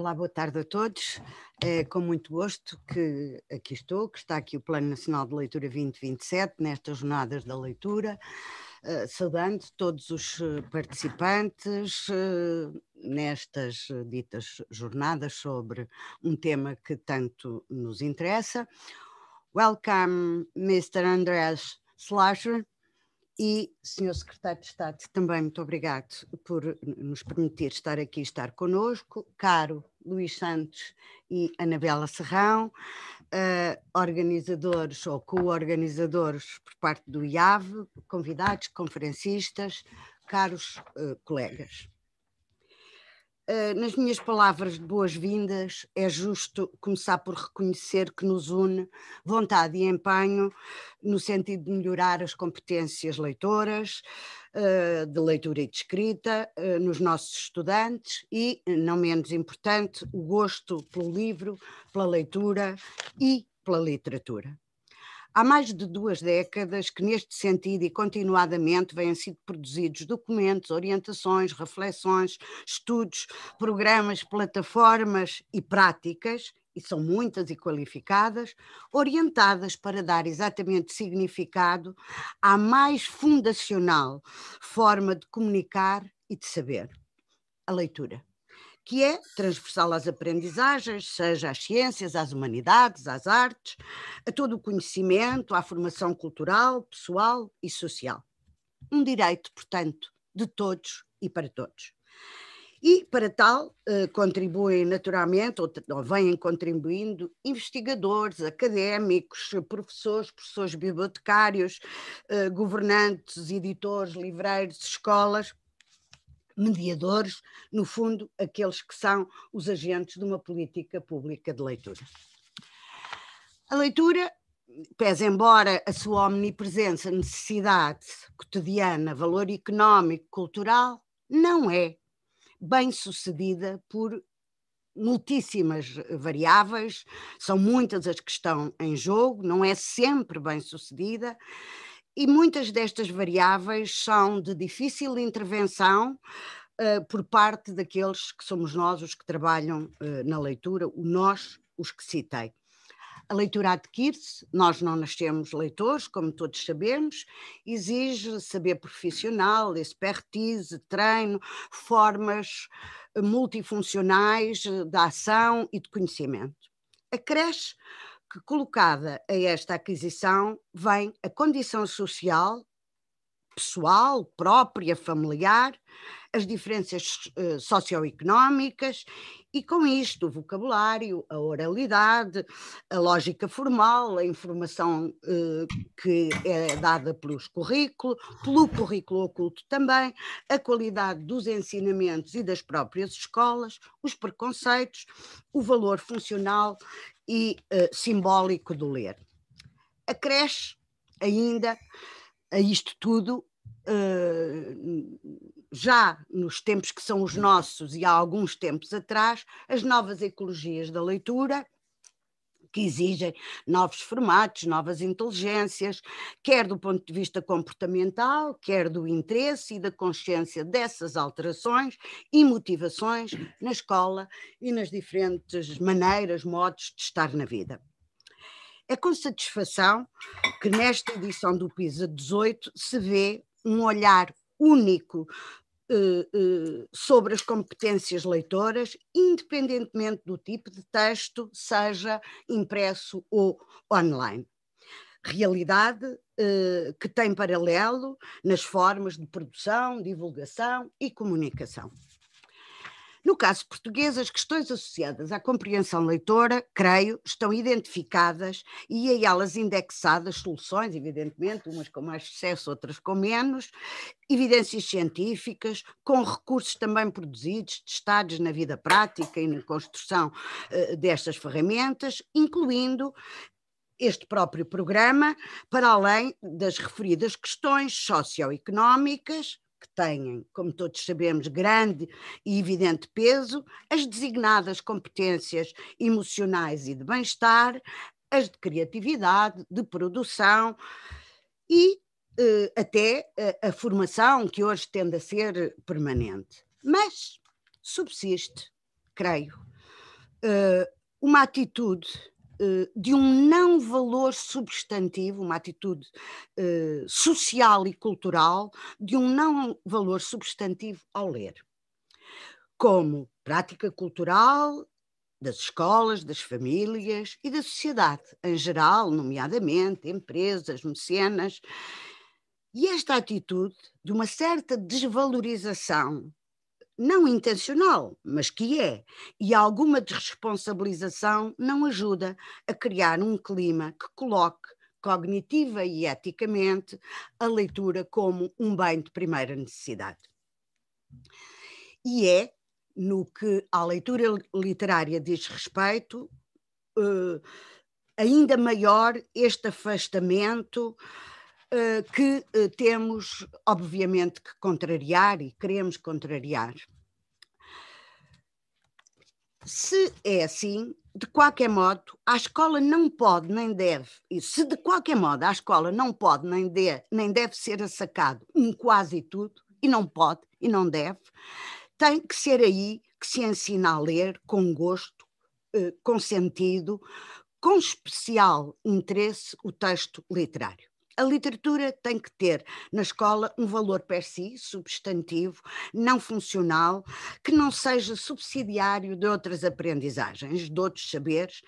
Olá, boa tarde a todos. É com muito gosto que aqui estou, que está aqui o Plano Nacional de Leitura 2027, nestas jornadas da leitura, uh, saudando todos os eh, participantes uh, nestas ditas jornadas sobre um tema que tanto nos interessa. Welcome, Mr. Andrés Slasher. E, Senhor Secretário de Estado, também muito obrigado por nos permitir estar aqui, estar conosco. Caro Luís Santos e Anabela Serrão, uh, organizadores ou co-organizadores por parte do IAV, convidados, conferencistas, caros uh, colegas. Uh, nas minhas palavras de boas-vindas, é justo começar por reconhecer que nos une vontade e empenho no sentido de melhorar as competências leitoras, uh, de leitura e de escrita, uh, nos nossos estudantes e, não menos importante, o gosto pelo livro, pela leitura e pela literatura. Há mais de duas décadas que, neste sentido e continuadamente, vêm sido produzidos documentos, orientações, reflexões, estudos, programas, plataformas e práticas, e são muitas e qualificadas, orientadas para dar exatamente significado à mais fundacional forma de comunicar e de saber: a leitura que é transversal às aprendizagens, seja às ciências, às humanidades, às artes, a todo o conhecimento, à formação cultural, pessoal e social. Um direito, portanto, de todos e para todos. E, para tal, eh, contribuem naturalmente, ou, ou vêm contribuindo, investigadores, académicos, professores, professores bibliotecários, eh, governantes, editores, livreiros, escolas, mediadores, no fundo, aqueles que são os agentes de uma política pública de leitura. A leitura, pese embora a sua omnipresença, necessidade cotidiana, valor económico, cultural, não é bem sucedida por muitíssimas variáveis, são muitas as que estão em jogo, não é sempre bem sucedida e muitas destas variáveis são de difícil intervenção uh, por parte daqueles que somos nós, os que trabalham uh, na leitura, o nós, os que citei. A leitura adquire-se, nós não nascemos leitores, como todos sabemos, exige saber profissional, expertise, treino, formas eh, multifuncionais de ação e de conhecimento. Acresce que, colocada a esta aquisição, vem a condição social, pessoal, própria, familiar, as diferenças uh, socioeconómicas e, com isto, o vocabulário, a oralidade, a lógica formal, a informação uh, que é dada pelos currículos, pelo currículo oculto também, a qualidade dos ensinamentos e das próprias escolas, os preconceitos, o valor funcional e uh, simbólico do ler. Acresce ainda a isto tudo uh, já nos tempos que são os nossos e há alguns tempos atrás, as novas ecologias da leitura, que exigem novos formatos, novas inteligências, quer do ponto de vista comportamental, quer do interesse e da consciência dessas alterações e motivações na escola e nas diferentes maneiras, modos de estar na vida. É com satisfação que nesta edição do PISA 18 se vê um olhar único sobre as competências leitoras, independentemente do tipo de texto, seja impresso ou online. Realidade uh, que tem paralelo nas formas de produção, divulgação e comunicação. No caso português, as questões associadas à compreensão leitora, creio, estão identificadas e a elas indexadas soluções, evidentemente, umas com mais sucesso, outras com menos, evidências científicas, com recursos também produzidos, testados na vida prática e na construção uh, destas ferramentas, incluindo este próprio programa, para além das referidas questões socioeconómicas, que têm, como todos sabemos, grande e evidente peso, as designadas competências emocionais e de bem-estar, as de criatividade, de produção e eh, até a, a formação, que hoje tende a ser permanente. Mas subsiste, creio, uma atitude de um não valor substantivo, uma atitude social e cultural, de um não valor substantivo ao ler, como prática cultural das escolas, das famílias e da sociedade em geral, nomeadamente empresas, mecenas. E esta atitude de uma certa desvalorização, não intencional, mas que é, e alguma desresponsabilização não ajuda a criar um clima que coloque cognitiva e eticamente a leitura como um bem de primeira necessidade. E é no que à leitura literária diz respeito, uh, ainda maior este afastamento que uh, temos, obviamente, que contrariar e queremos contrariar. Se é assim, de qualquer modo, a escola não pode nem deve, e se de qualquer modo a escola não pode nem, de, nem deve ser assacado um quase tudo, e não pode e não deve, tem que ser aí que se ensina a ler com gosto, eh, com sentido, com especial interesse o texto literário. A literatura tem que ter na escola um valor per si, substantivo, não funcional, que não seja subsidiário de outras aprendizagens, de outros saberes,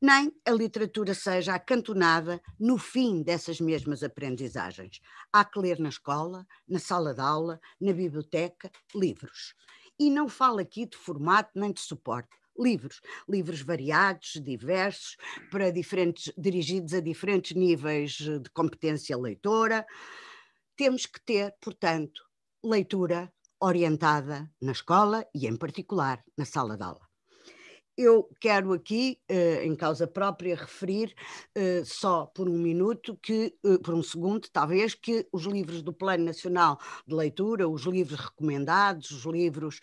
nem a literatura seja acantonada no fim dessas mesmas aprendizagens. Há que ler na escola, na sala de aula, na biblioteca, livros. E não falo aqui de formato nem de suporte. Livros, livros variados, diversos, para diferentes, dirigidos a diferentes níveis de competência leitora. Temos que ter, portanto, leitura orientada na escola e, em particular, na sala de aula eu quero aqui, uh, em causa própria, referir uh, só por um minuto, que, uh, por um segundo, talvez, que os livros do Plano Nacional de Leitura, os livros recomendados, os livros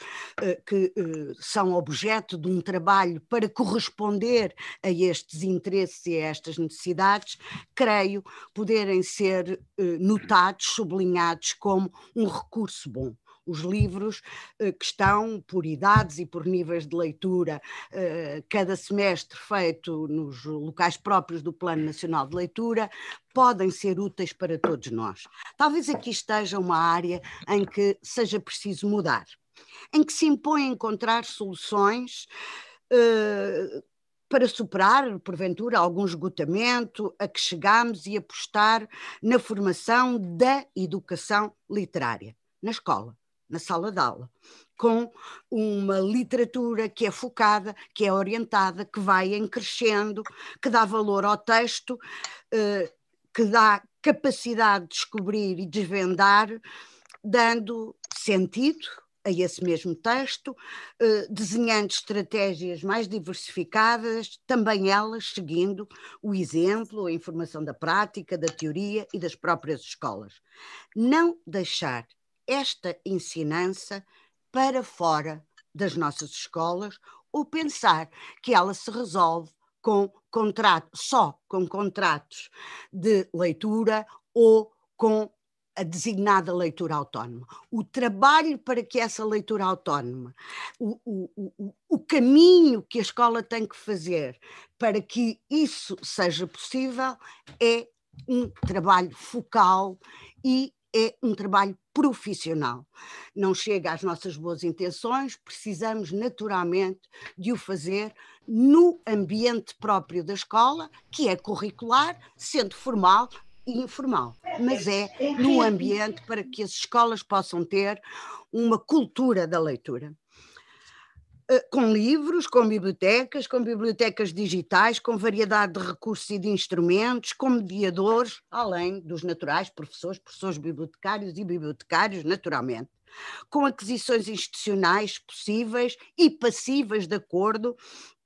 que são objeto de um trabalho para corresponder a estes interesses e a estas necessidades, creio poderem ser notados, sublinhados como um recurso bom os livros eh, que estão por idades e por níveis de leitura, eh, cada semestre feito nos locais próprios do Plano Nacional de Leitura, podem ser úteis para todos nós. Talvez aqui esteja uma área em que seja preciso mudar, em que se impõe encontrar soluções. Uh, para superar, porventura, algum esgotamento a que chegamos e apostar na formação da educação literária, na escola na sala de aula, com uma literatura que é focada, que é orientada, que vai em crescendo, que dá valor ao texto, eh, que dá capacidade de descobrir e desvendar, dando sentido a esse mesmo texto, eh, desenhando estratégias mais diversificadas, também elas seguindo o exemplo, a informação da prática, da teoria e das próprias escolas. Não deixar esta ensinança para fora das nossas escolas ou pensar que ela se resolve com contrato, só com contratos de leitura ou com a designada leitura autónoma. O trabalho para que essa leitura autónoma, o, o, o, o caminho que a escola tem que fazer para que isso seja possível é um trabalho focal e é um trabalho profissional. Não chega às nossas boas intenções, precisamos naturalmente de o fazer no ambiente próprio da escola, que é curricular, sendo formal e informal, mas é no ambiente para que as escolas possam ter uma cultura da leitura. Eh, com livros, com bibliotecas, com bibliotecas digitais, com variedade de recursos e de instrumentos, com mediadores, além dos naturais, professores, professores bibliotecários e bibliotecários, naturalmente, com aquisições institucionais possíveis e passíveis de acordo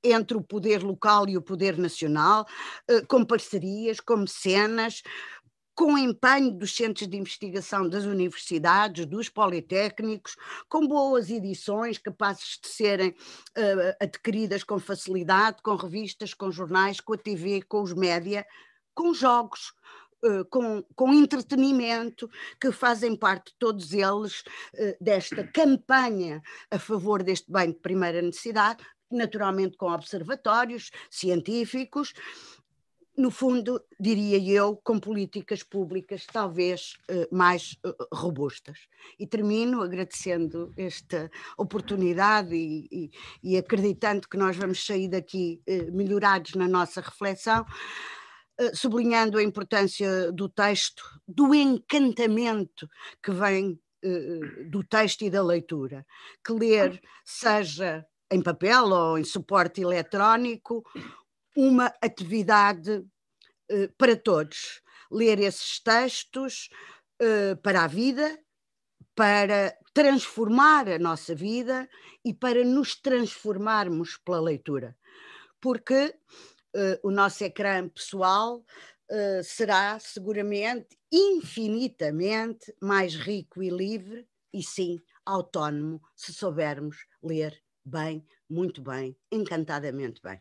entre o poder local e o poder nacional, eh, com parcerias, com mecenas, com empenho dos centros de investigação das universidades, dos politécnicos, com boas edições capazes de serem uh, adquiridas com facilidade, com revistas, com jornais, com a TV, com os média, com jogos. Uh, com, com entretenimento, que fazem parte todos eles uh, desta campanha a favor deste bem de primeira necessidade, naturalmente com observatórios científicos, no fundo, diria eu, com políticas públicas talvez eh, mais eh, robustas. E termino agradecendo esta oportunidade e, e, e acreditando que nós vamos sair daqui eh, melhorados na nossa reflexão, sublinhando a importância do texto, do encantamento que vem do texto e da leitura. Que ler, seja em papel ou em suporte eletrónico, uma atividade uh, para todos. Ler esses textos uh, para a vida, para transformar a nossa vida e para nos transformarmos pela leitura. Porque uh, o nosso ecrã pessoal será seguramente infinitamente mais rico e livre e sim autónomo se soubermos ler bem, muito bem, encantadamente bem.